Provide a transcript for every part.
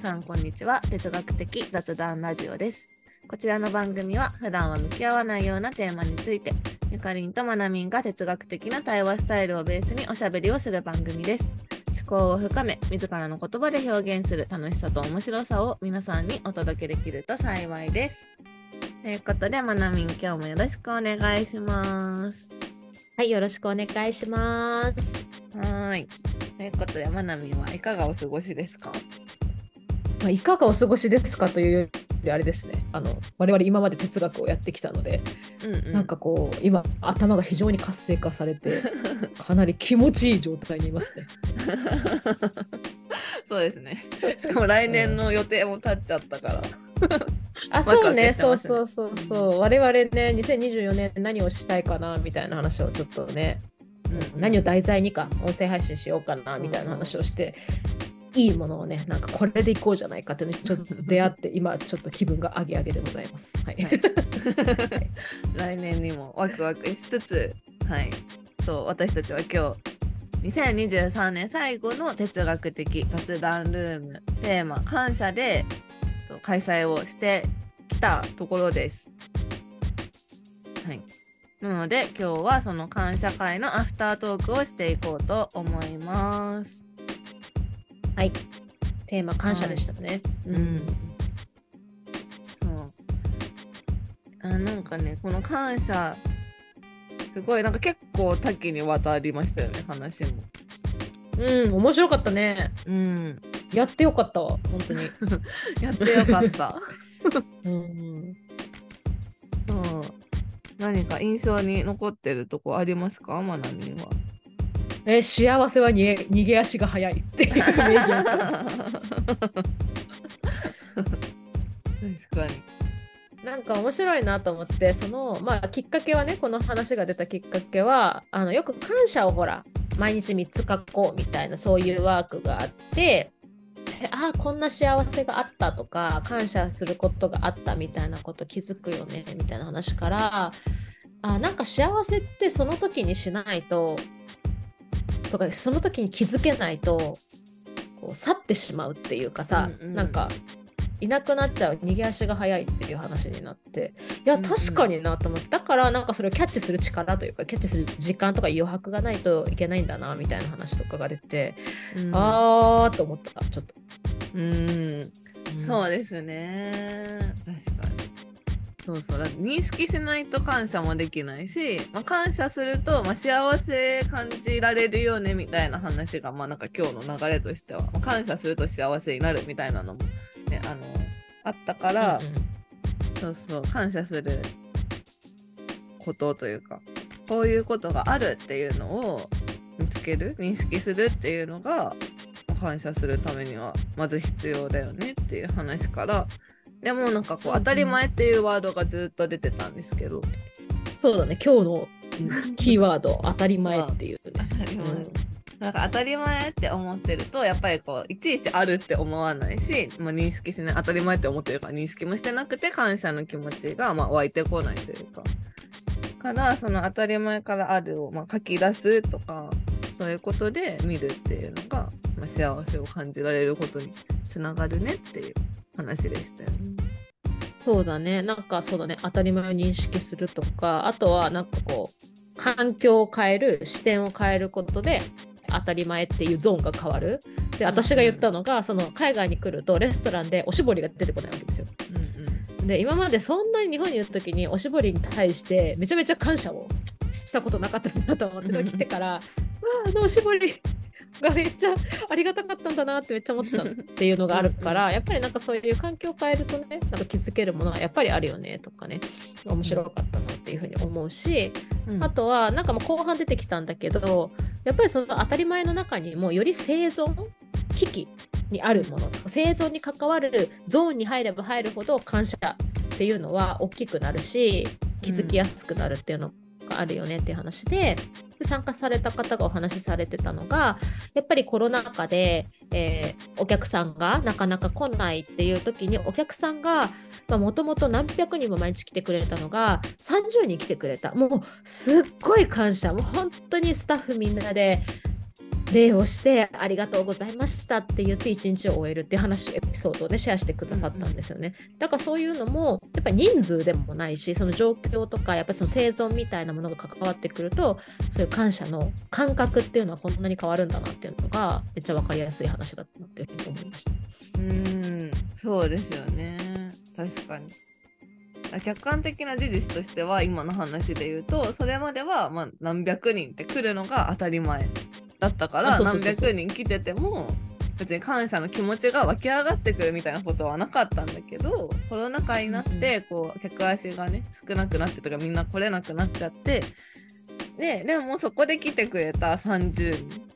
さんこんにちは。哲学的雑談ラジオです。こちらの番組は普段は向き合わないようなテーマについてゆかりんとまなみんが哲学的な対話スタイルをベースにおしゃべりをする番組です。思考を深め自らの言葉で表現する楽しさと面白さを皆さんにお届けできると幸いです。ということでまなみん今日もよろしくお願いします。はい、よろしくお願いします。はーい。ということでまなみんはいかがお過ごしですか？まあ、いかがお過ごしですかというよりあれですね。あの我々今まで哲学をやってきたので、うんうんなんかこう今頭が非常に活性化されて、かなり気持ちいい状態にいますね。そうですね。しかも来年の予定も立っちゃったから。あ、そうね、ねそうそうそうそう。我々ね、2024年何をしたいかなみたいな話をちょっとね、何を題材にか音声配信しようかなみたいな話をして。いいものをね、なんかこれでいこうじゃないかっていうのにちょっと出会って、今ちょっと気分が上げ上げでございます。はい。はい 来年にもワクワクしつつ、はい。そう、私たちは今日、2023年最後の哲学的雑談ルームテーマ感謝でそう開催をしてきたところです。はい。なので今日はその感謝会のアフタートークをしていこうと思います。はい。テーマ感謝でしたね。うん。そう。あなんかねこの感謝すごいなんか結構多岐にわたりましたよね話も。うん、面白かったね。うん。やってよかったわ、本当に。やってよかった。うん、そう。何か印象に残ってるとこありますか？まなみんは。え、幸せは逃げ逃げ足が早いっていう名言。確かに。なんか面白いなと思って、その、まあ、きっかけはね、この話が出たきっかけは、あのよく感謝をほら、毎日3つ書こうみたいな、そういうワークがあって、えああ、こんな幸せがあったとか、感謝することがあったみたいなこと気づくよねみたいな話から、あなんか幸せってその時にしないと、とかその時に気づけないとこう去ってしまうっていうかさ、うんうんなんかいなくなっちゃう逃げ足が早いっていう話になっていやうんうん確かになと思ってだからなんかそれをキャッチする力というかキャッチする時間とか余白がないといけないんだなみたいな話とかが出て、うん、あーと思ったちょっと。うん。そうですね。確かに。そうそう。認識しないと感謝もできないし、まあ、感謝すると、まあ、幸せ感じられるよねみたいな話が、まあ、なんか今日の流れとしては、まあ、感謝すると幸せになるみたいなのも、ね、あのあったから、うんうんそうそう感謝することというかこういうことがあるっていうのを見つける認識するっていうのが感謝するためにはまず必要だよねっていう話からでもなんかこう当たり前っていうワードがずっと出てたんですけど、そうだね。今日のうんキーワード。当たり前っていうね。当たり前うん。なんか当たり前って思ってるとやっぱりこういちいちあるって思わないし、まあ、認識しない当たり前って思ってるから認識もしてなくて感謝の気持ちがまあ湧いてこないというか。からその当たり前からあるをまあ書き出すとかそういうことで見るっていうのが、まあ、幸せを感じられることにつながるねっていう話でしたよね。そうだね。なんかそうだね。当たり前を認識するとかあとはなんかこう環境を変える視点を変えることで当たり前っていうゾーンが変わる。で私が言ったのがその海外に来るとレストランでおしぼりが出てこないわけですよ。うんで今までそんなに日本にいる時におしぼりに対してめちゃめちゃ感謝をしたことなかったなと思って来てからわああのおしぼりがめっちゃありがたかったんだなってめっちゃ思ったっていうのがあるからやっぱりなんかそういう環境を変えるとねなんか気づけるものはやっぱりあるよねとかね面白かったなっていうふうに思うしうん。あとはなんかもう後半出てきたんだけどやっぱりその当たり前の中にもより生存危機にあるもの生存に関わるゾーンに入れば入るほど感謝っていうのは大きくなるし気づきやすくなるっていうのがあるよねっていう話でで参加された方がお話しされてたのがやっぱりコロナ禍で、えーお客さんがなかなか来ないっていう時にお客さんがもともと何百人も毎日来てくれたのが30人来てくれた。もうすっごい感謝。もう本当にスタッフみんなで礼をしてありがとうございましたって言って一日を終えるっていう話エピソードをねシェアしてくださったんですよね。だからそういうのもやっぱり人数でもないしその状況とかやっぱりその生存みたいなものが関わってくるとそういう感謝の感覚っていうのはこんなに変わるんだなっていうのがめっちゃ分かりやすい話だったなっていうふうに思いました。うんそうですよね確かに。客観的な事実としては今の話で言うとそれまではまあ何百人って来るのが当たり前だったから何百人来てても別に感謝の気持ちが湧き上がってくるみたいなことはなかったんだけどコロナ禍になってこう客足がね少なくなってとかみんな来れなくなっちゃってででもそこで来てくれた30人。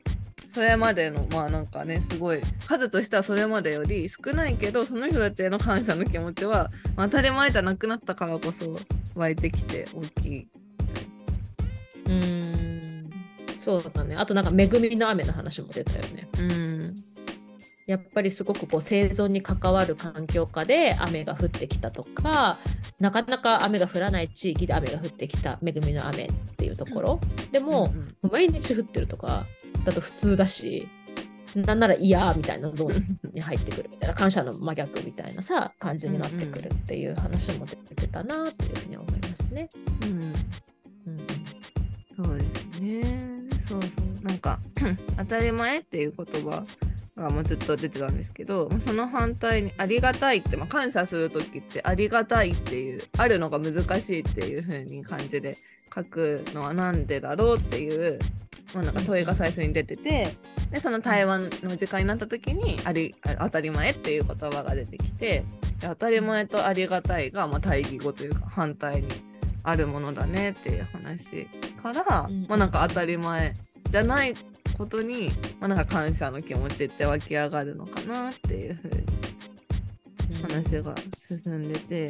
それまでのまあなんかねすごい数としてはそれまでより少ないけどその人たちへの感謝の気持ちは、まあ、当たり前じゃなくなったからこそ湧いてきて大きい。うんそうだね。あとなんか恵みの雨の話も出たよね。うん。やっぱりすごくこう生存に関わる環境下で雨が降ってきたとかなかなか雨が降らない地域で雨が降ってきた恵みの雨っていうところ。でも、毎日降ってるとかだと普通だしなんなら嫌みたいなゾーンに入ってくるみたいな感謝の真逆みたいなさ感じになってくるっていう話も出てたなっていうふうに思いますね。うん、うん、そうですねそうそう。なんか 当たり前っていう言葉がもうずっと出てたんですけどその反対に「ありがたい」って、まあ、感謝する時って「ありがたい」っていうあるのが難しいっていう風に感じで書くのは何でだろうっていうまあ、なんか問いが最初に出ててでその対話の時間になった時にあり当たり前っていう言葉が出てきて当たり前とありがたいがまあ対義語というか反対にあるものだねっていう話から、まあ、なんか当たり前じゃないことに、まあ、なんか感謝の気持ちって湧き上がるのかなっていうふうに話が進んでて、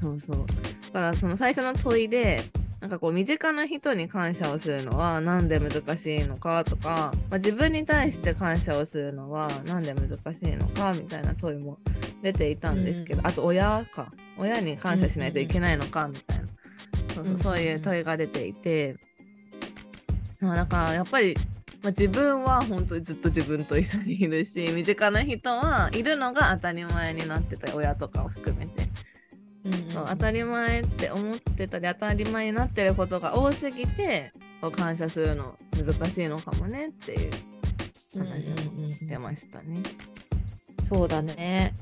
そうそう。だからその最初の問いでなんかこう身近な人に感謝をするのは何で難しいのかとか、まあ、自分に対して感謝をするのは何で難しいのかみたいな問いも出ていたんですけど、うん、あと親か。親に感謝しないといけないのかみたいな、そうそうそういう問いが出ていて、まあ、だからやっぱり、まあ、自分は本当にずっと自分と一緒にいるし 身近な人はいるのが当たり前になってた親とかを含めて。うんうん、当たり前って思ってたり当たり前になってることが多すぎて感謝するの難しいのかもねっていう話も出ましたね。そうだね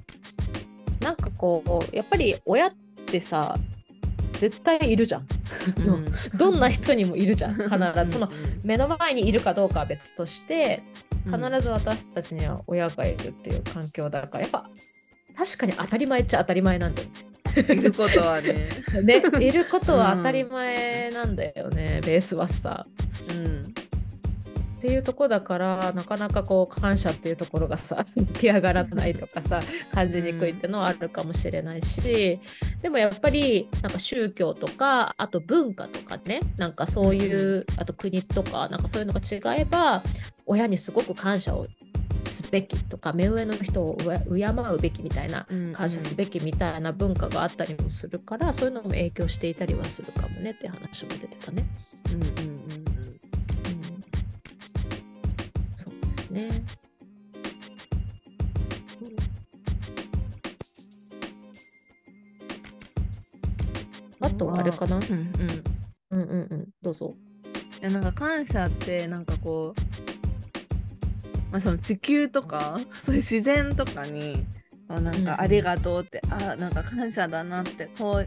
なんかこうやっぱり親ってさ絶対いるじゃん。うん、どんな人にもいるじゃん 必ずその目の前にいるかどうかは別として必ず私たちには親がいるっていう環境だからやっぱ確かに当たり前っちゃ当たり前なんだよね。いることはね。ね、いることは当たり前なんだよね、うん、ベースはさ。うん。っていうとこだからなかなかこう感謝っていうところがさ 出来上がらないとかさ感じにくいっていうのはあるかもしれないしでもやっぱりなんか宗教とかあと文化とかねなんかそういうあと国とかなんかそういうのが違えば親にすごく感謝をすべきとか目上の人を敬うべきみたいな感謝すべきみたいな文化があったりもするから、うんうん、そういうのも影響していたりはするかもねって話も出てたね。うんうんですね。あとあれかな、うんうん、うんうんうん。どうぞ。いやなんか感謝ってなんかこうまあ、その地球とか そういう自然とかにあなんかありがとうって、うん、あなんか感謝だなってこ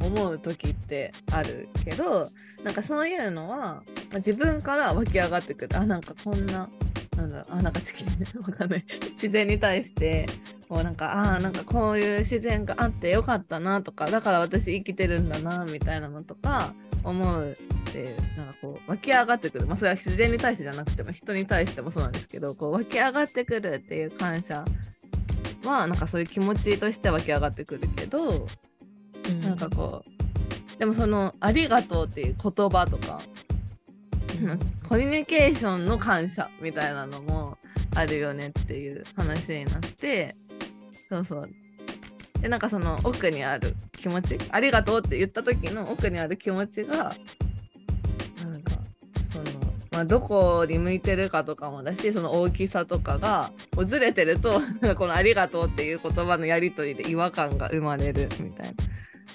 う思う時ってあるけどなんかそういうのは、まあ、自分から湧き上がってくる。あなんかこんななんだあなんか地球わかんない。自然に対してこうなんかあなんかこういう自然があってよかったなとかだから私生きてるんだなみたいなのとか思うってなんかこう湧き上がってくる、まあ、それは自然に対してじゃなくても人に対してもそうなんですけどこう湧き上がってくるっていう感謝はなんかそういう気持ちとして湧き上がってくるけど、うん、なんかこうでもその「ありがとう」っていう言葉とか、うん、コミュニケーションの感謝みたいなのもあるよねっていう話になってそうそう。でなんかその奥にある気持ちありがとうって言った時の奥にある気持ちがなんかそのまあ、どこに向いてるかとかもだしその大きさとかがずれてるとこの「ありがとう」っていう言葉のやり取りで違和感が生まれるみたいな。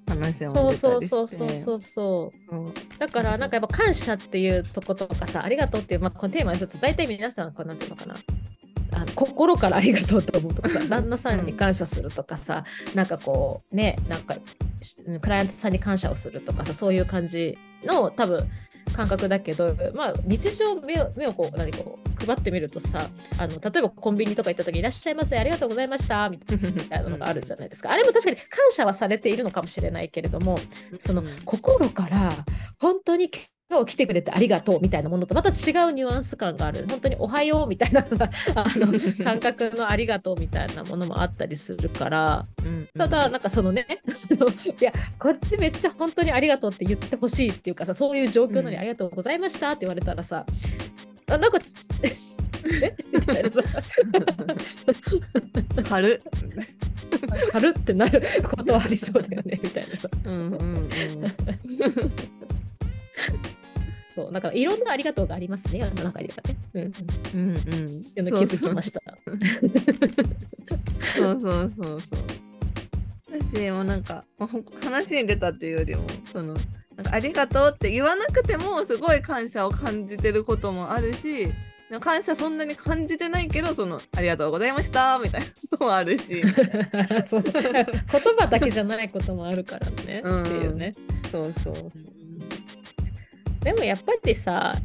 話をそう出たりして。そうそうそうそう。そううんだからなんかやっぱ感謝っていうとことかさありがとうっていう、まあ、このテーマずつ大体皆さんこうなんていうのかな。あの心からありがとうと思うとかさ旦那さんに感謝するとかさなんかこうねなんかクライアントさんに感謝をするとかさそういう感じの多分感覚だけど、まあ、日常目を目をこう何こう配ってみるとさあの例えばコンビニとか行った時に「いらっしゃいませありがとうございました」みたいなのがあるじゃないですか。あれも確かに感謝はされているのかもしれないけれどもそのうん。心から本当に今日来てくれてありがとうみたいなものとまた違うニュアンス感がある。本当におはようみたいな あの感覚のありがとうみたいなものもあったりするから。うんただなんかそのねいやこっちめっちゃ本当にありがとうって言ってほしいっていうかさそういう状況なのにうんありがとうございましたって言われたらさあなんか え？みたいなさ。軽っ。軽ってなることはありそうだよねみたいなさ。うんうんうん そうなんかいろんなありがとうがありますね世の中にはね。うんうんっていうの気づきました。そうそうそうそう。私もなんか、まあ、話に出たっていうよりもそのなんかありがとうって言わなくてもすごい感謝を感じてることもあるし感謝そんなに感じてないけどそのありがとうございましたみたいなこともあるし そうそう言葉だけじゃないこともあるからね、うんっていうね。そうそうそう。でもやっぱりさ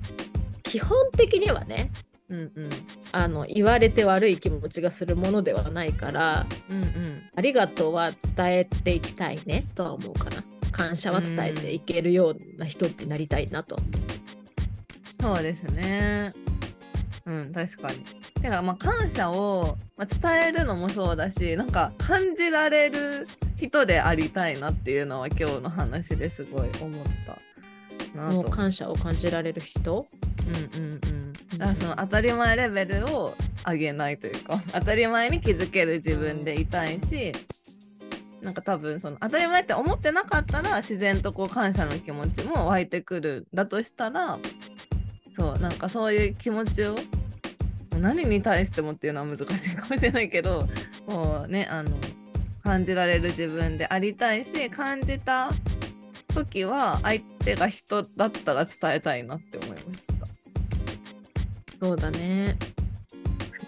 基本的にはねうんうんあの言われて悪い気持ちがするものではないからうんうんありがとうは伝えていきたいねとは思うかな。感謝は伝えていけるような人になりたいなと。そうですね。うん、確かに。てか、まあ、感謝を、まあ、伝えるのもそうだし、なんか感じられる人でありたいなっていうのは今日の話ですごい思ったなともう思う。感謝を感じられる人？うんうんうん。だからその当たり前レベルを上げないというか、当たり前に気づける自分でいたいし、なんか多分その当たり前って思ってなかったら自然とこう感謝の気持ちも湧いてくるんだとしたらそうなんかそういう気持ちを何に対してもっていうのは難しいかもしれないけどこうねあの感じられる自分でありたいし感じた時は相手が人だったら伝えたいなって思いました。そうだね。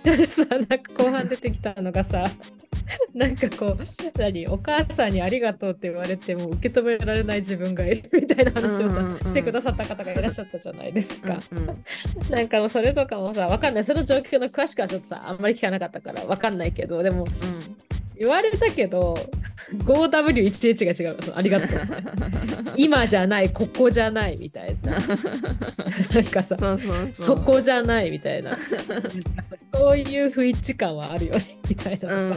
で さなんか後半出てきたのがさ なんかこう何？お母さんにありがとうって言われても受け止められない自分がいるみたいな話をさ、うんうんうんしてくださった方がいらっしゃったじゃないですか。うんうんなんかもうそれとかもさわかんないその状況の詳しくはちょっとさあんまり聞かなかったからわかんないけどでも言われたけど 5W1H が違う。ありがとう。今じゃないここじゃないみたいな。なんかさそこじゃないみたいな。そういう不一致感はあるよねみたいなさ、うんうんう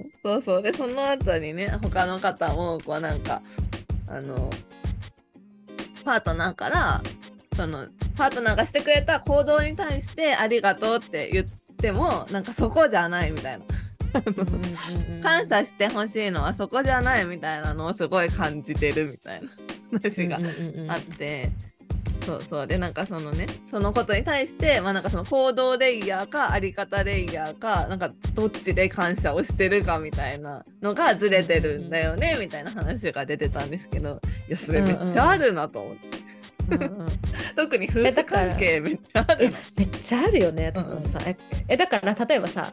ん。そうそう。でその後にね他の方もこうなんかあのパートナーからそのパートナーがしてくれた行動に対してありがとうって言ってもなんかそこじゃないみたいな感謝してほしいのはそこじゃないみたいなのをすごい感じてるみたいな。話があって。そうそう。でなんかそのねそのことに対してまあなんかその行動レイヤーかあり方レイヤーかなんかどっちで感謝をしてるかみたいなのがずれてるんだよねみたいな話が出てたんですけど。いやそれめっちゃあるなと思って、うんうん特に夫婦関係めっちゃあえる。な。めっちゃあるよね多分さ、ええだから例えばさ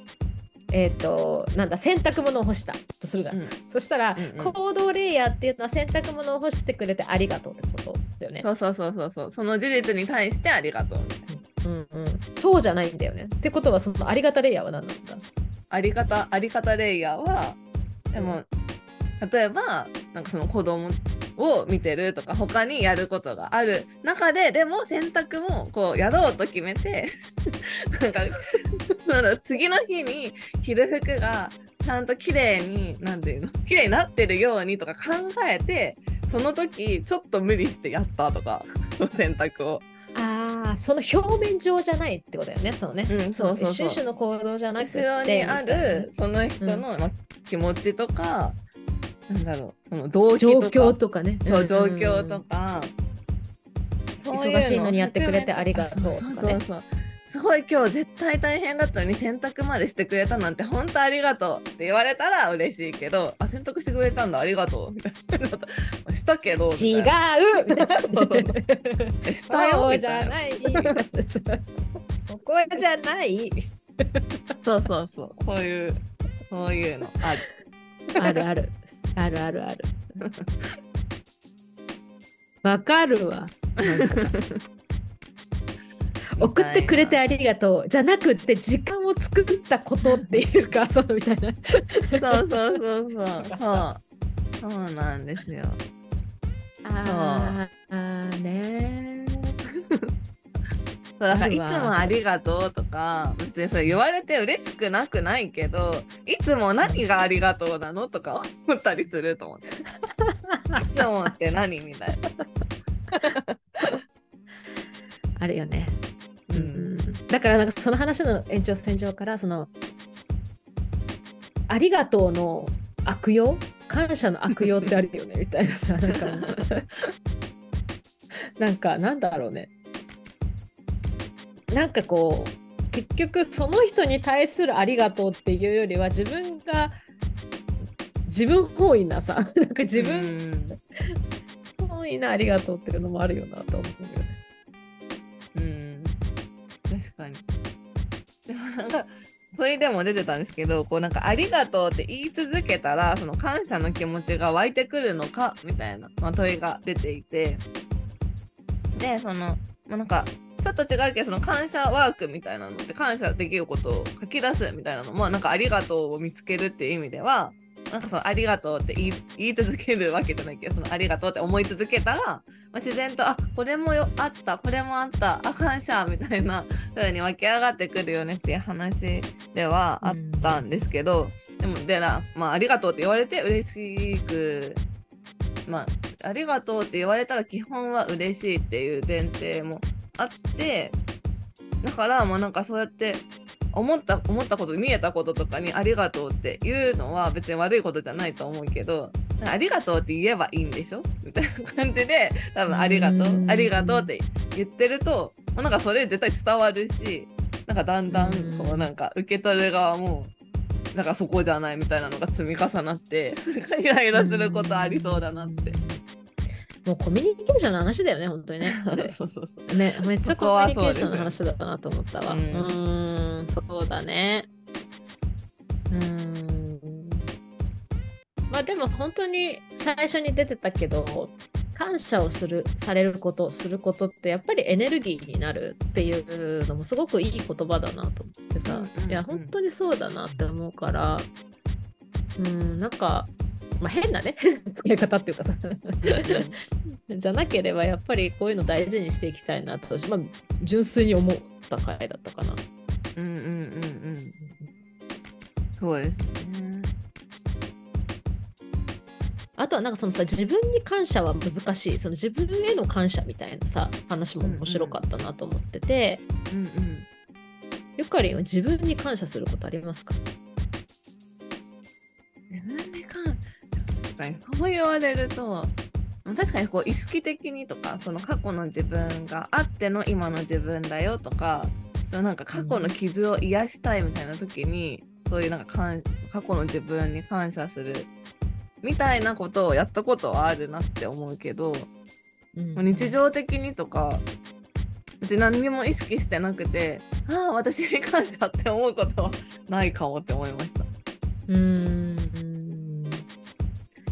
えっ、となんだ洗濯物を干したとするじゃん、うん。そしたら、うんうん。行動レイヤーっていうのは洗濯物を干してくれてありがとうってことだよね。そうそうそうそうそう。その事実に対してありがとう。うんうん、そうじゃないんだよね。ってことはそのありがたレイヤーは何なんだ？あり方あり方レイヤーはでも例えばなんかその子供を見てるとか他にやることがある中ででも洗濯もこうやろうと決めて なんかその次の日に着る服がちゃんと綺麗になんていうの 綺麗になってるようにとか考えてその時ちょっと無理してやったとか 洗濯を。ああ、その表面上じゃないってことだよね。そうね。うんそうそうそう一種の行動じゃなくて。後ろにあるその人の、まあ気持ちとかなんだろうその動機状とか況とかね。そう状んんん況とか、そういうの忙しいのにやってくれてありがとうとかねそうそうそうすごい今日絶対大変だったのに洗濯までしてくれたなんて本当ありがとうって言われたら嬉しいけどあ洗濯してくれたんだありがとうみたいな。したけどみ違うしたよじゃない。そこじゃない。そうそうそう。そういうそういうのある。あるある。あるあるある。わかるわ 送ってくれてありがとうじゃなくって時間を作ったことっていうかそうみたいな。そうそうそうそう。そう。そうなんですよ。あーあーねそうだからいつもありがとうとか別にそれ言われて嬉しくなくないけどいつも何がありがとうなのとか思ったりすると思って。いつもって何みたいな。あるよね、だからなんかその話の延長線上からそのありがとうの悪用感謝の悪用ってあるよねみたいなさなんか なんかなんだろうね。なんかこう結局その人に対するありがとうっていうよりは自分が自分本位なさなんか自分うん。本位なありがとうっていうのもあるよなと思うよね。かに。でもなんかそれでも出てたんですけどこうなんか「ありがとう」って言い続けたらその感謝の気持ちが湧いてくるのかみたいな、まあ、問いが出ていて。でその、まあ、なんかちょっと違うけどその感謝ワークみたいなのって感謝できることを書き出すみたいなのもなんか「ありがとう」を見つけるっていう意味ではなんかそのありがとうって言い言い続けるわけじゃないけどそのありがとうって思い続けたら、まあ、自然とあこれもよあったこれもあったあ感謝みたいな風に湧き上がってくるよねっていう話ではあったんですけど、でもでな、まあ、ありがとうって言われて嬉しくまあありがとうって言われたら基本は嬉しいっていう前提もあってだからまあなんかそうやって思った思ったこと見えたこととかに「ありがとう」って言うのは別に悪いことじゃないと思うけど「なん。かありがとう」って言えばいいんでしょ？みたいな感じで多分「ありがとう。うん。ありがとう」って言ってるともうなんかそれ絶対伝わるしなんかだんだんこううんなんか受け取る側もなんかそこじゃないみたいなのが積み重なってイライラすることありそうだなって。もうコミュニケーションの話だよね、本当にね。そうそうそうね、めっちゃコミュニケーションの話だなと思ったわ。ううんーん、そうだね。うーん。まあでも本当に最初に出てたけど、感謝をする、されること、することってやっぱりエネルギーになるっていうのもすごくいい言葉だなと思ってさ、いや、本当にそうだなって思うから、うん、なんか、まあ変なね、使い方っていうかさ、じゃなければやっぱりこういうの大事にしていきたいなと、まあ、純粋に思った回だったかな。うんうんうんうん。そうですね。あとはなんかそのさ自分に感謝は難しい。その自分への感謝みたいなさ話も面白かったなと思ってて、うんうん。ゆかりんは自分に感謝することありますか？かにそう言われると確かにこう意識的にとかその過去の自分があっての今の自分だよとかそのなんか過去の傷を癒したいみたいな時に、そういうなんか過去の自分に感謝するみたいなことをやったことはあるなって思うけど、うん日常的にとか別に何にも意識してなくてああ私に感謝って思うことはないかもって思いました。うーん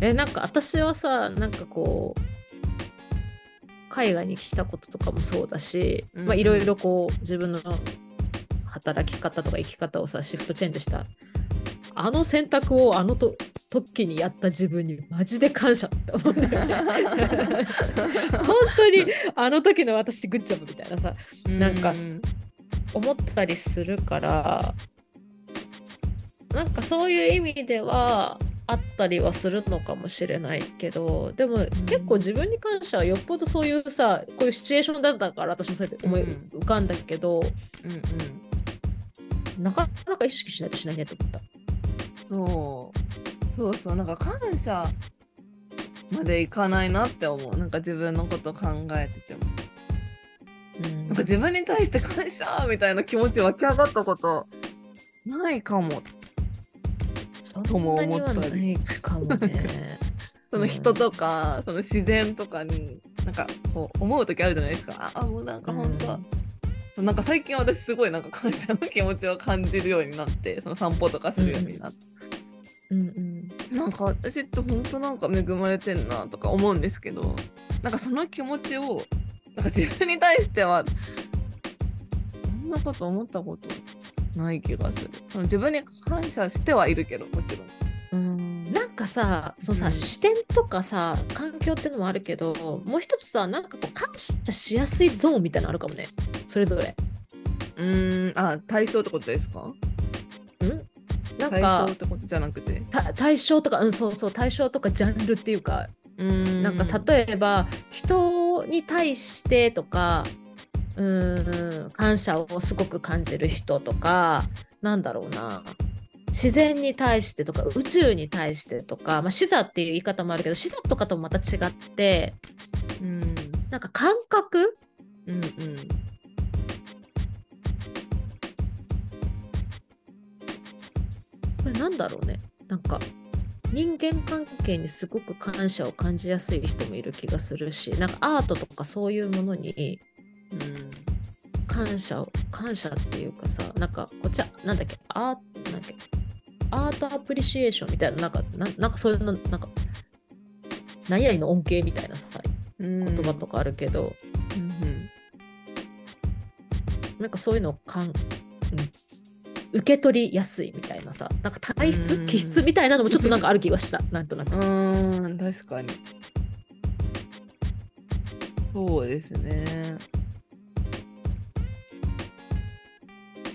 えなんか私はさなんかこう海外に来たこととかもそうだし、いろいろこう自分の働き方とか生き方をさシフトチェンジしたあの選択をあのと時にやった自分にマジで感謝って思うんだよね本当にあの時の私グッジョブみたいなさなんかうん。思ったりするからなんかそういう意味ではあったりはするのかもしれないけどでも結構自分に関してはよっぽどそういうさこういうシチュエーションだったから私もそうやって思い浮かんだけど、うんうん。なかなか意識しないとしないねと思った。そう。そうそう。なんか感謝までいかないなって思う。なんか自分のこと考えてても。うん。なんか自分に対して感謝みたいな気持ち湧き上がったことないかも。そともんなには思ったりないかもね。その人とか、その自然とかになんかこう思う時あるじゃないですか。あもうなんか本当、なんか最近私すごいなんか感謝の気持ちを感じるようになってその散歩とかするようになって、うんうん。なんか私って本当なんか恵まれてんなとか思うんですけどなんかその気持ちをなんか自分に対してはそんなこと思ったことない気がする。自分に感謝してはいるけどもちろん。うん。なんかさそのさ、うん。視点とかさ環境っていうのもあるけどもう一つさなんかこう感謝しやすいゾーンみたいなのあるかもね。それぞれ。うーん。あ対象ってことですか？うん？なん対か象ってことじゃなくて？た対象とかうんそうそう対象とかジャンルっていうか。うーん。なんか例えば人に対してとかうん感謝をすごく感じる人とかなんだろうな。自然に対してとか宇宙に対してとか、まあ、視座っていう言い方もあるけど視座とかともまた違ってうんなんか感覚？うんうん。これなんだろうね。なんか人間関係にすごく感謝を感じやすい人もいる気がするしなんかアートとかそういうものにうん。感謝を感謝っていうかさなんかこっちはなんだっけアーなんだっけアートアプリシエーションみたいななんかなんなんかそういうのなんか何々の恩恵みたいなさうん。言葉とかあるけど、うんなんかそういうのをかん、うん、受け取りやすいみたいなさなんか体質うん。気質みたいなのもちょっとなんかある気がしたなんとなく。う。ーん確かに。そうですね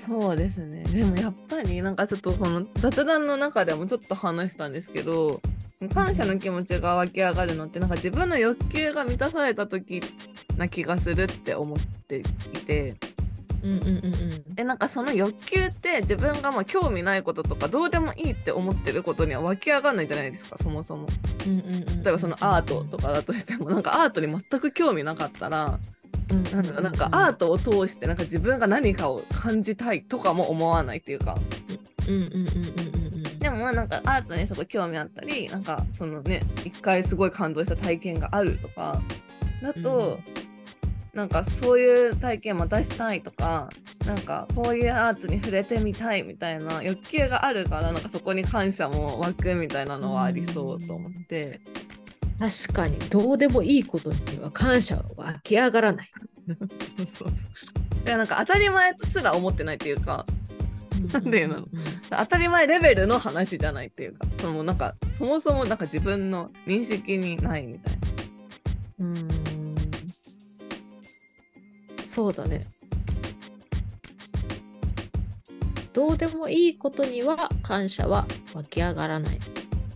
そうですね。でもやっぱりなんかちょっとこの雑談の中でもちょっと話したんですけど感謝の気持ちが湧き上がるのってなんか自分の欲求が満たされた時な気がするって思っていて。うんうんうんうん。でなんかその欲求って自分がまあ興味ないこととかどうでもいいって思ってることには湧き上がらないじゃないですかそもそも。うんうんうん。例えばそのアートとかだとしてもなんかアートに全く興味なかったらなんだろうなんかアートを通してなんか自分が何かを感じたいとかも思わないっていうか。うんうんうんうんうんうんでもまあなんかアートにすごい興味あったりなんかそのね一回すごい感動した体験があるとか。だと、なんかそういう体験またしたいとかなんかこういうアートに触れてみたいみたいな欲求があるからなんかそこに感謝も湧くみたいなのはありそうと思って。確かにどうでもいいことには感謝は湧き上がらない。そうそうそう。でなんか当たり前とすら思ってないっていうかなんでなの？当たり前レベルの話じゃないっていうかそのなんかそもそもなんか自分の認識にないみたいな。うーんそうだね。どうでもいいことには感謝は湧き上がらない。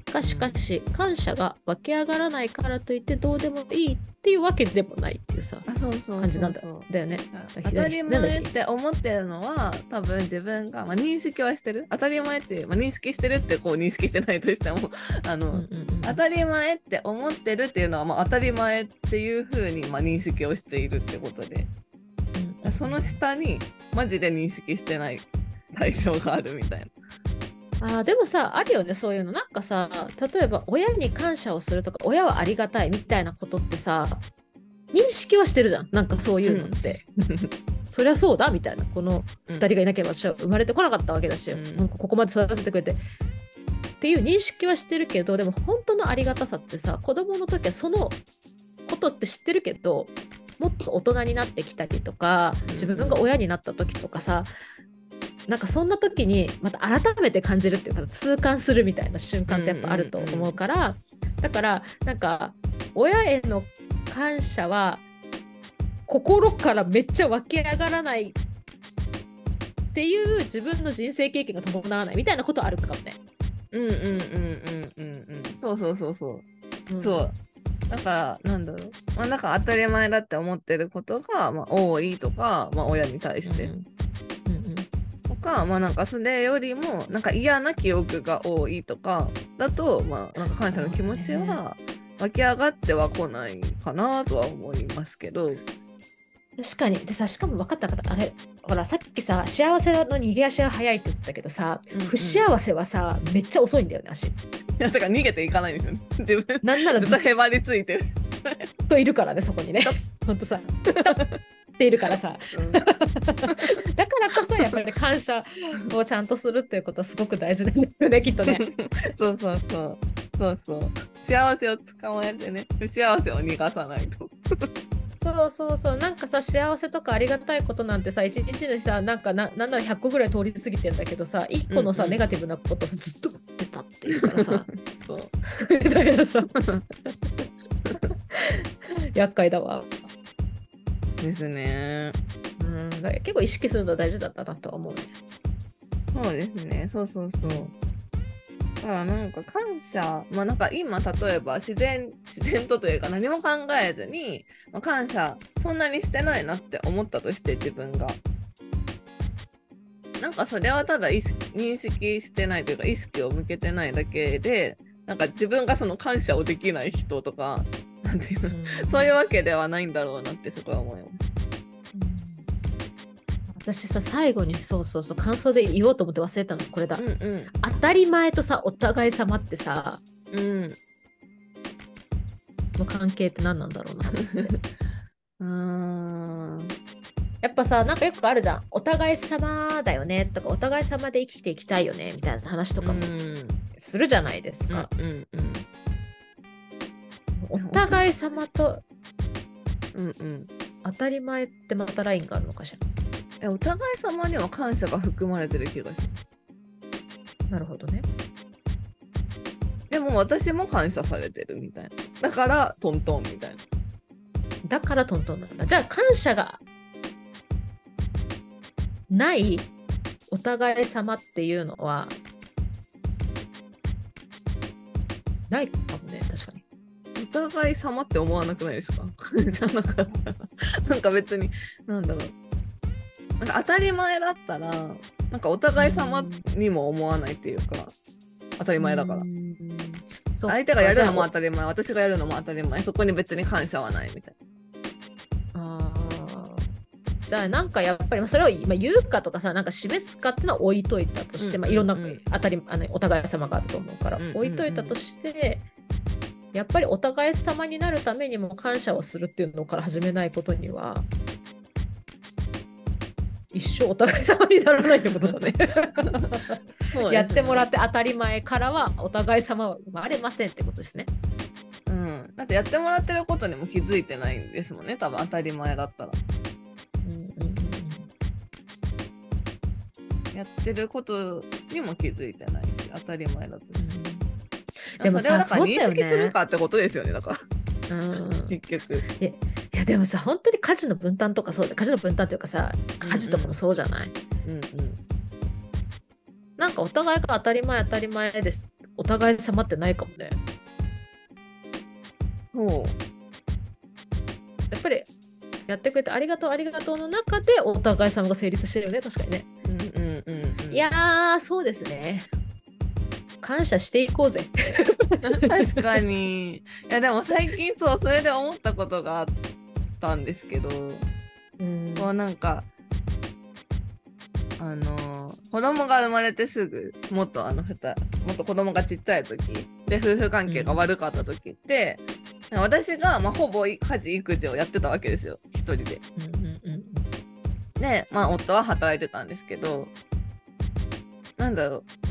がしかし感謝が湧き上がらないからといってどうでもいいっていうわけでもないっていうさ感じなんだだよね。当たり前って思ってるのは多分自分が、まあ、認識はしてる。当たり前って、まあ、認識してるってこう認識してないとしてもあの、うんうんうん当たり前って思ってるっていうのは、まあ、当たり前っていうふうに、まあ、認識をしているってことで。うん。その下にマジで認識してない対象があるみたいな。あーでもさあるよねそういうの。なんかさ例えば親に感謝をするとか親はありがたいみたいなことってさ認識はしてるじゃん。なんかそういうのって、そりゃそうだみたいな。この2人がいなければ私は生まれてこなかったわけだし、うん。なんかここまで育ててくれて。っていう認識はしてるけどでも本当のありがたさってさ子供の時はそのことって知ってるけどもっと大人になってきたりとか自分が親になった時とかさなんかそんな時にまた改めて感じるっていうか痛感するみたいな瞬間ってやっぱあると思うから、だからなんか親への感謝は心からめっちゃ湧き上がらないっていう自分の人生経験が伴わないみたいなことあるかもね。うんうんうんうんうんうん。そうそうそうそう。うん。そう。だからなんだろう。まあなんか当たり前だって思ってることが、まあ、多いとか、まあ、親に対して、うんかまあなんかそれよりもなんか嫌な記憶が多いとかだとまあなんか感謝の気持ちは湧き上がってはこないかなとは思いますけど。確かに。でさ、しかも分かった方、あれ、ほら、さっきさ、幸せの逃げ足が早いって言ったけどさ、うんうん。不幸せはさ、めっちゃ遅いんだよね、足。いやだから逃げていかないんですよね。自分。なんならずっとへばりついてる、といるからね、そこにね。ほんとさ、っているからさ。うん。だからこそ、やっぱり感謝をちゃんとするっていうことはすごく大事なんだよね、きっとね。そうそうそう。そうそう。幸せを捕まえてね。不幸せを逃がさないと。そうそうそう。なんかさ幸せとかありがたいことなんてさ一日でさなんかななんなら100個ぐらい通り過ぎてんだけどさ1個のさ、うんうん。ネガティブなことをずっと出たっていうからさ。そう。だからさ。厄介だわ、ですね。うん、だ結構意識するの大事だったなとは思うね。そうですね。そうそうそう。だからなんか感謝まあなんか今例えば自然自然とというか何も考えずに、まあ、感謝そんなにしてないなって思ったとして自分が。なんかそれはただ意識認識してないというか意識を向けてないだけでなんか自分がその感謝をできない人とかなん。ていうのそういうわけではないんだろうなってすごい思います。私さ最後にそうそうそう感想で言おうと思って忘れたのこれだ、うん当たり前とさお互い様ってさうん。うんの関係って何なんだろうな。うーん。やっぱさなんかよくあるじゃん。お互い様だよねとかお互い様で生きていきたいよねみたいな話とかもするじゃないですか、うんうんお互い様とうんうん。当たり前ってまたラインがあるのかしら？えお互い様には感謝が含まれてる気がする。なるほどね。でも私も感謝されてるみたいな。だからトントンみたいな。だからトントンなんだ。じゃあ感謝がないお互い様っていうのはないかも互い様って思わなくないですか？じゃなかったらなんか別になんだろう。なんか当たり前だったらなんかお互い様にも思わないっていうか当たり前だから。相手がやるのも当たり前私がやるのも当たり前。そこに別に感謝はないみたいあー。じゃあなんかやっぱりまあそれを今言うかとかさなんか示すかっていうのは置いといたとして、うんまあ、いろんなうんうん。当たりあのお互い様があると思うから、うんうんうん。置いといたとしてやっぱりお互い様になるためにも感謝をするっていうのから始めないことには一生お互い様にならないってことだね。なやってもらっって当たり前からはお互い様は生まれませんってことですね。て、うん、だってやってもらってることにも気づいてないんですもんね。多分当たり前だったら。うんうんうんやってることにも気づいてないし当たり前だとしてでもさそうだするかってことですよねだか。らうん。結局。いやでもさ本当に家事の分担とかそうだ。家事の分担というかさ家事とかもそうじゃない、うんうん。なんかお互いが当たり前当たり前です。お互い様ってないかもね。そう。やっぱりやってくれてありがとうありがとうの中でお互い様が成立してるよね確かにね、うんうんうんうん。いやーそうですね感謝していこうぜ。確かに。いやでも最近そうそれで思ったことがあったんですけど。うん。こうなんかあの子供が生まれてすぐもっとあのふたもっと子供がちっちゃい時で夫婦関係が悪かった時って、私が、まあ、ほぼ家事育児をやってたわけですよ。一人で。うんうんうん。で、まあ、夫は働いてたんですけどなんだろう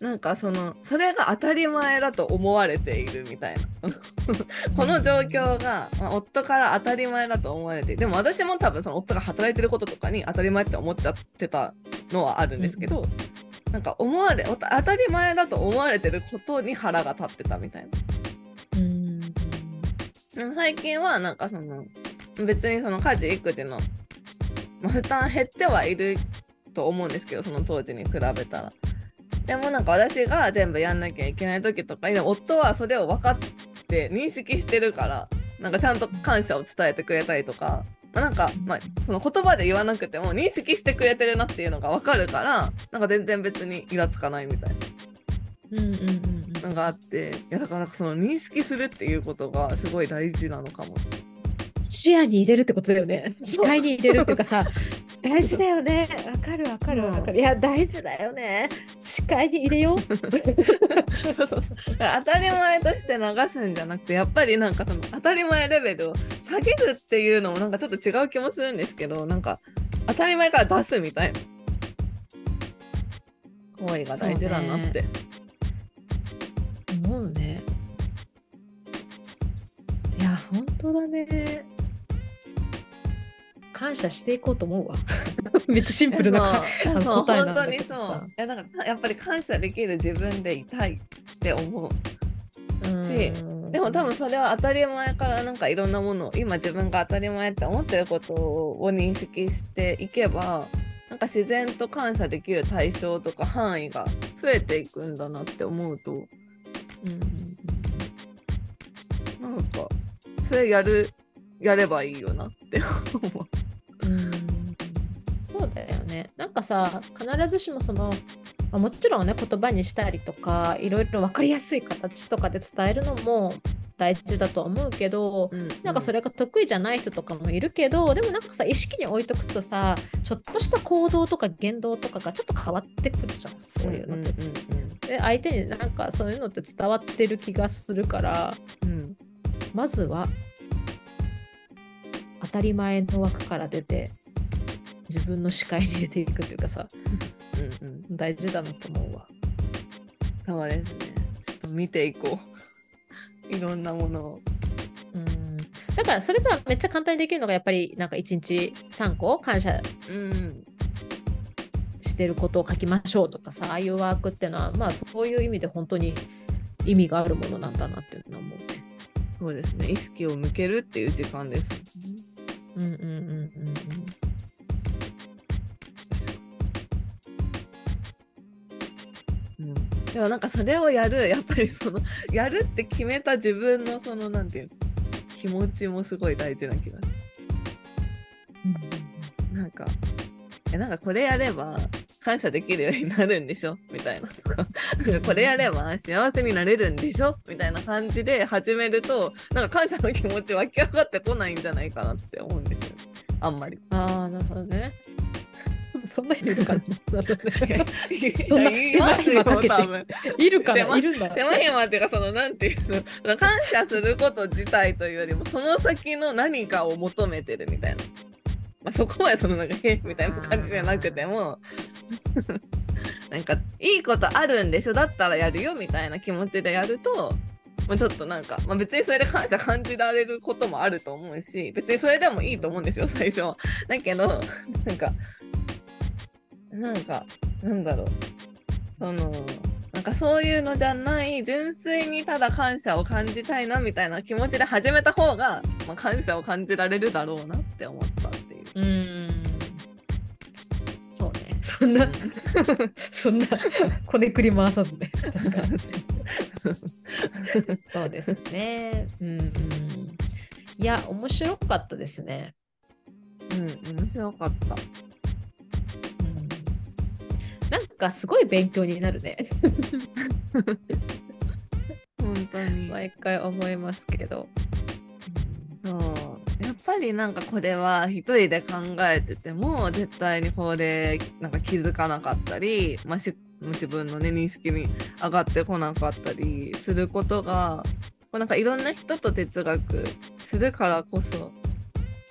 なんかそのそれが当たり前だと思われているみたいな この状況が、まあ、夫から当たり前だと思われてでも私も多分その夫が働いてることとかに当たり前って思っちゃってたのはあるんですけど、なんか思われお当たり前だと思われてることに腹が立ってたみたいな。うん最近はなんかその別にその家事育児の、まあ、負担減ってはいると思うんですけどその当時に比べたら。でもなんか私が全部やんなきゃいけない時とかに夫はそれを分かって認識してるからなんかちゃんと感謝を伝えてくれたりとか、まあ、なんか、まあ、その言葉で言わなくても認識してくれてるなっていうのが分かるからなんか全然別にイラつかないみたいな。うんうんうんうんのがあっていやだからその認識するっていうことがすごい大事なのかも。視野に入れるってことだよね。視界に入れるっていうかさ、大事だよね。わかるわかるわかる。いや、大事だよね。視界に入れよう。当たり前として流すんじゃなくてやっぱりなんかその当たり前レベルを下げるっていうのもなんかちょっと違う気もするんですけどなんか当たり前から出すみたいな行為が大事だなって。思うね。いや、本当だね。感謝していこうと思うわ。めっちゃシンプルなそう 答えなんだ本当にそうけどさ。いやなんかやっぱり感謝できる自分でいたいって思う。うんでも多分それは当たり前からなんかいろんなものを今自分が当たり前って思ってることを認識していけばなんか自然と感謝できる対象とか範囲が増えていくんだなって思うとうんなんかそれやるやればいいよなって思う。かさ、必ずしもその、まあもちろんね、言葉にしたりとか、いろいろ分かりやすい形とかで伝えるのも大事だとは思うけど、なんかそれ、れが得意じゃない人とかもいるけど、でもなんかさ、意識に置いとくとさ、ちょっとした行動とか言動とかがちょっと変わってくるじゃん、そういうのって。で、相手になんかそういうのって伝わってる気がするから、うんうんうん。まずは当たり前の枠から出て、自分の視界に入れていくっていうかさ、うんうん大事だなと思うわ。そうですね。ちょっと見ていこう。いろんなものを。うん。だからそれがめっちゃ簡単にできるのがやっぱりなんか1日3個感謝うんしてることを書きましょうとかさああいうワークっていうのはまあそういう意味で本当に意味があるものなんだなっていうのは思うね。そうですね。意識を向けるっていう時間です。うんうんうんうんうん、でもなんかそれをやる やっぱりそのやるって決めた自分のそのなんていう気持ちもすごい大事な気がすうん。るなんかえなんかこれやれば感謝できるようになるんでしょ？みたいなとかこれやれば幸せになれるんでしょ？みたいな感じで始めるとなんか感謝の気持ち湧き上がってこないんじゃないかなって思うんですよあんまり。ああなるほどね。そんな人いるかそんな言いますよ手間暇かいるかないるんだ。手間暇っていうかそのなんていうの感謝すること自体というよりもその先の何かを求めてるみたいな、まあ、そこまでそのなんか「へみたいな感じじゃなくても。なんかいいことあるんでしょだったらやるよみたいな気持ちでやると、まあ、ちょっとなんか、まあ、別にそれで感謝感じられることもあると思うし別にそれでもいいと思うんですよ最初は。だけどなんかなんかなんだろうそのなんかそういうのじゃない純粋にただ感謝を感じたいなみたいな気持ちで始めた方が、まあ、感謝を感じられるだろうなって思ったっていう。うーん。そうね。そんな、そんな、こねくり回さずね。確かに。そうですね。うんうん。いや、面白かったですね。うん、面白かった。うん、なんかすごい勉強になるね。本当に。毎回思いますけど。そうやっぱりなんかこれは一人で考えてても絶対にこれなんか気づかなかったり、まあ、し自分のね認識に上がってこなかったりすることがこうなんかいろんな人と哲学するからこそ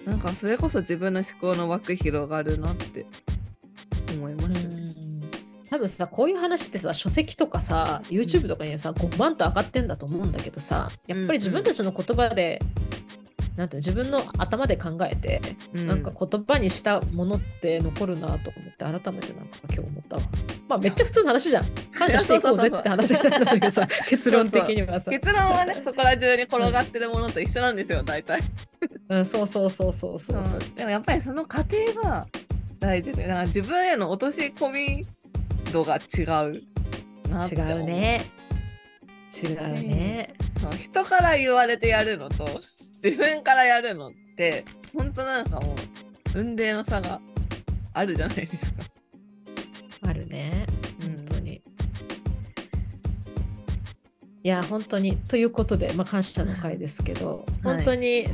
なんかそれこそ自分の思考の枠広がるなって思いますね。多分さこういう話ってさ書籍とかさ YouTube とかにはさ5万と上がってんだと思うんだけどさやっぱり自分たちの言葉で、なんていうの自分の頭で考えて、うんなんか言葉にしたものって残るなと思って改めてなんか今日思ったわ。まあめっちゃ普通の話じゃん。感謝していこうぜって話なんだけどさ 結論的にはさ。結論はねそこら中に転がってるものと一緒なんですよ大体。うん、そうそうそうそうそうそう。でもやっぱりその過程が大事でだから自分への落とし込み度が違うなって違思うね。違うね。そう人から言われてやるのと自分からやるのって本当なんかもう運命の差があるじゃないですか。あるね。うん本当に。いや、本当に。ということで、まあ、感謝の回ですけど、はい本当に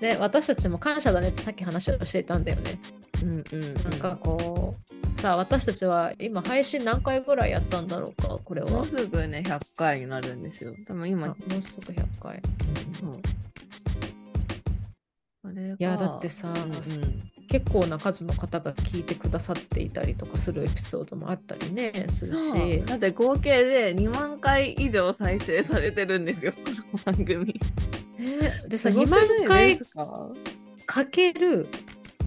ね、私たちも感謝だねってさっき話をしていたんだよね。うんうんうんなんかこう、さあ私たちは今配信何回ぐらいやったんだろうか、これは。もうすぐね100回になるんですよ。多分今あもうすぐ100回。そうあれがいやだってさうんうん。結構な数の方が聞いてくださっていたりとかするエピソードもあったりねするし。だって合計で2万回以上再生されてるんですよ この番組。ねでさ2すごくない万回か？ける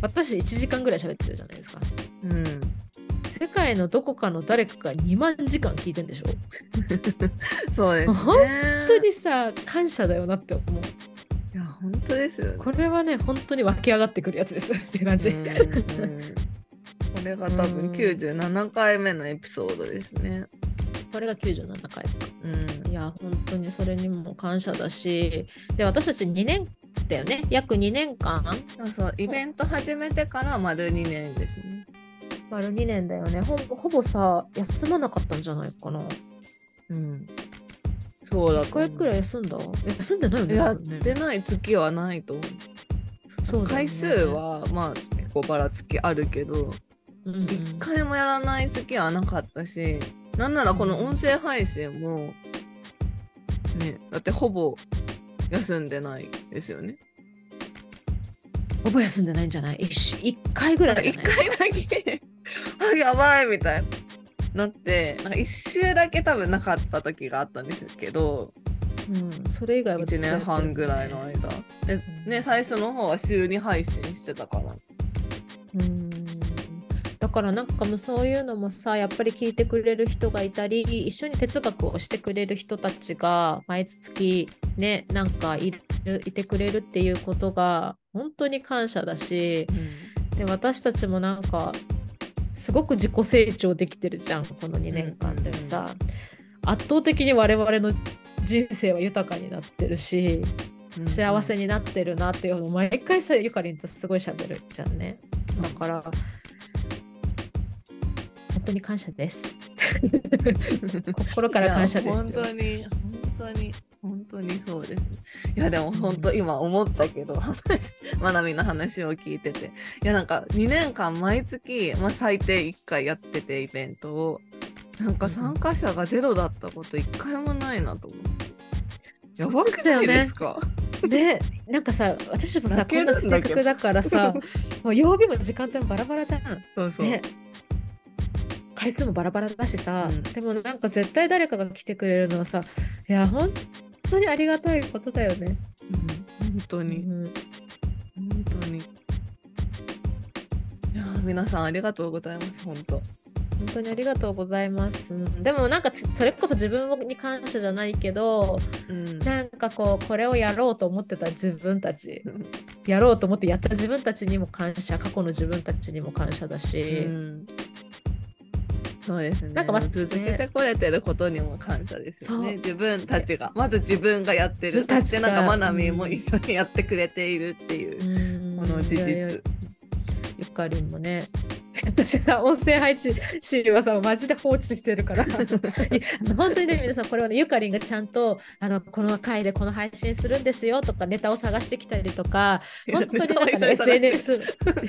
私1時間ぐらい喋ってるじゃないですか。うん世界のどこかの誰かが2万時間聞いてんでしょ？そうですね。本本当にさ感謝だよなって思う。いや本当ですよね。これはね本当に湧き上がってくるやつです。って感じ、これが多う分ん97回目のエピソードですね。これが97回うん。いや本当にそれにも感謝だし。で私たち2年だよね？約2年間。そうそうイベント始めてから丸2年ですね丸2年だよね。ほぼほぼさ休まなかったんじゃないかな。うん。そうだ1回くらい休んだ？休んでないよねやってない月はないと思う。そうね。回数はまあ結構ばらつきあるけどうんうん。一回もやらない月はなかったしなんならこの音声配信もねだってほぼ休んでないですよね。ほぼ休んでないんじゃない？1, 回ぐらいじゃ一ない？回だけあやばいみたいになってなんか一週だけ多分なかった時があったんですけどうん、それ以外はず1っとやってる年半ぐらいの間。でね最初の方は週に配信してたから。うん。だからなんかもうそういうのもさやっぱり聞いてくれる人がいたり一緒に哲学をしてくれる人たちが毎月ねなんかいるいてくれるっていうことが本当に感謝だしで私たちもなんかすごく自己成長できてるじゃんこの2年間でさ、圧倒的に我々の人生は豊かになってるしうん幸せになってるなっていうのを毎回さゆかりんとすごい喋るじゃんね。だから本当に感謝です。心から感謝です本当に本当に本当にそうです。ねいやでも本当今思ったけど話まなみの話を聞いてて。いやなんか2年間毎月、まあ、最低1回やっててイベントを。なんか参加者がゼロだったこと1回もないなと思って。やばくないですか？でなんかさ私もさこんな性格だからさ もう曜日も時間帯もバラバラじゃん。そうそう、ね。回数もバラバラだしさ、うん。でもなんか絶対誰かが来てくれるのはさいや本当にありがたいことだよね。うん本当に、うん。本当に。いや皆さんありがとうございます本当。本当にありがとうございます。うんでもなんかつそれこそ自分に感謝じゃないけどうん。なんかこうこれをやろうと思ってた自分たち。やろうと思ってやった自分たちにも感謝過去の自分たちにも感謝だし、うんそうですね。なんかま続けてこれてることにも感謝ですよね。自分たちが、まず自分がやってる。そしてなんかマナミも一緒にやってくれているっていう、うんこの事実。ゆかりんもね私さ音声配置シールはさマジで放置してるから。本当にね皆さんこれはねゆかりんがちゃんとあのこの回でこの配信するんですよとかネタを探してきたりとか本当になんかね SNS,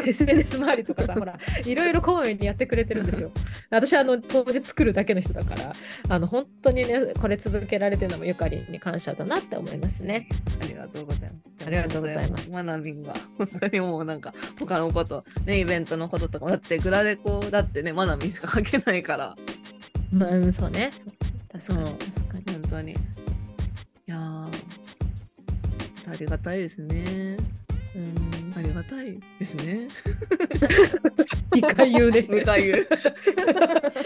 SNS 周りとかさほらいろいろこまめにやってくれてるんですよ。私はあの当日作るだけの人だからあの本当にねこれ続けられてるのもゆかりんに感謝だなって思いますね。ありがとうございます。ありがとうございます。マナミンが。本当にもうなんか他のこと、ね、イベントのこととかってグラレコだってね、マナミンしか書けないから、まあうんそうね確かに確かに本当に。いやー、ありがたいですね。うんありがたいですね。2回言うね。2回言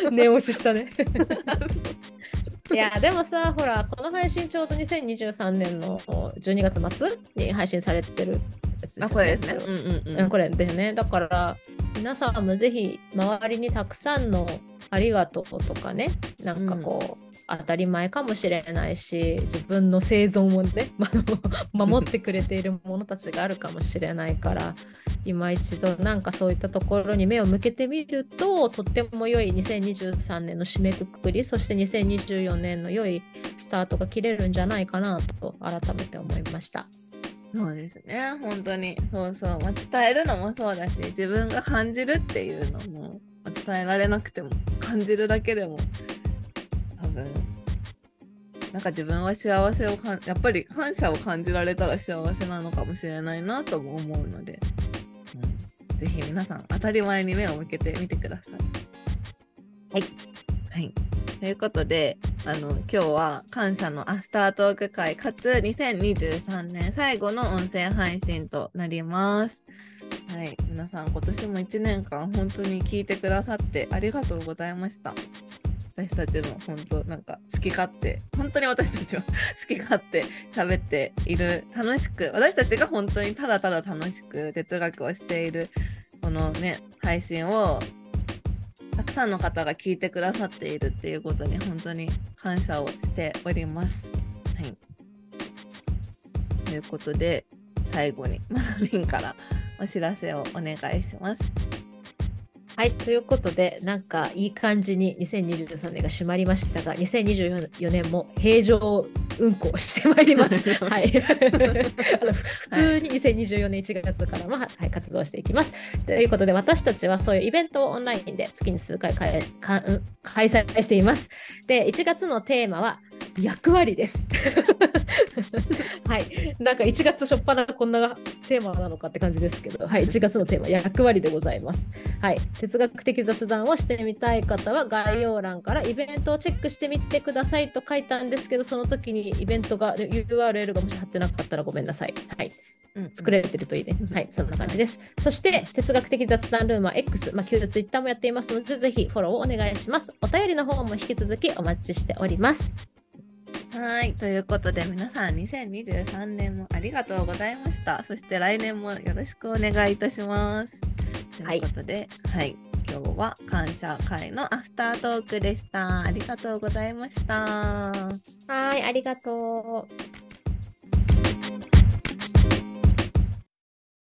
う。念押ししたね。いやでもさほらこの配信ちょうど2023年の12月末に配信されてるやつですよね。あ、これですね。うんうんうん。うん、これだよね。だから皆さんもぜひ周りにたくさんのありがとうとかねなんかこう、当たり前かもしれないし自分の生存をね ま守ってくれている者たちがあるかもしれないから今一度なんかそういったところに目を向けてみるととっても良い2023年の締めくくりそして2024年の良いスタートが切れるんじゃないかなと改めて思いました。そうですね。本当に。そうそう、まあ、伝えるのもそうだし自分が感じるっていうのも、まあ伝えられなくても感じるだけでも多分なんか自分は幸せをかんやっぱり感謝を感じられたら幸せなのかもしれないなとも思うので、うん、ぜひ皆さん当たり前に目を向けてみてください。はい、はいということであの今日は感謝のアフタートーク会かつ2023年最後の音声配信となります。はい、皆さん今年も1年間本当に聞いてくださってありがとうございました。私たちの本当なんか好き勝手本当に私たちは 好き勝手喋っている楽しく私たちが本当にただただ楽しく哲学をしているこのね配信をたくさんの方が聞いてくださっているっていうことに本当に感謝をしております。はい、ということで最後にマナミンからお知らせをお願いします。はい、ということで、なんかいい感じに2023年が締まりましたが、2024年も平常運行してまいります。はい、あのふ普通に2024年1月からも、はい、活動していきます。ということで、私たちはそういうイベントをオンラインで月に数回かえかうん開催しています。で、1月のテーマは役割です。はい、なんか1月初っ端こんなテーマなのかって感じですけど、はい、1月のテーマ役割でございます。はい、哲学的雑談をしてみたい方は概要欄からイベントをチェックしてみてくださいと書いたんですけど、その時にイベントが URL がもし貼ってなかったらごめんなさい。はい、作れてるといいね。はい、そんな感じです。そして、哲学的雑談ルームは X、まあ、旧 Twitter もやっていますので、ぜひフォローをお願いします。お便りの方も引き続きお待ちしております。はい、ということで皆さん2023年もありがとうございました。そして来年もよろしくお願いいたします。ということで、はい、今日は感謝会のアフタートークでした。ありがとうございました。はい、ありがとう。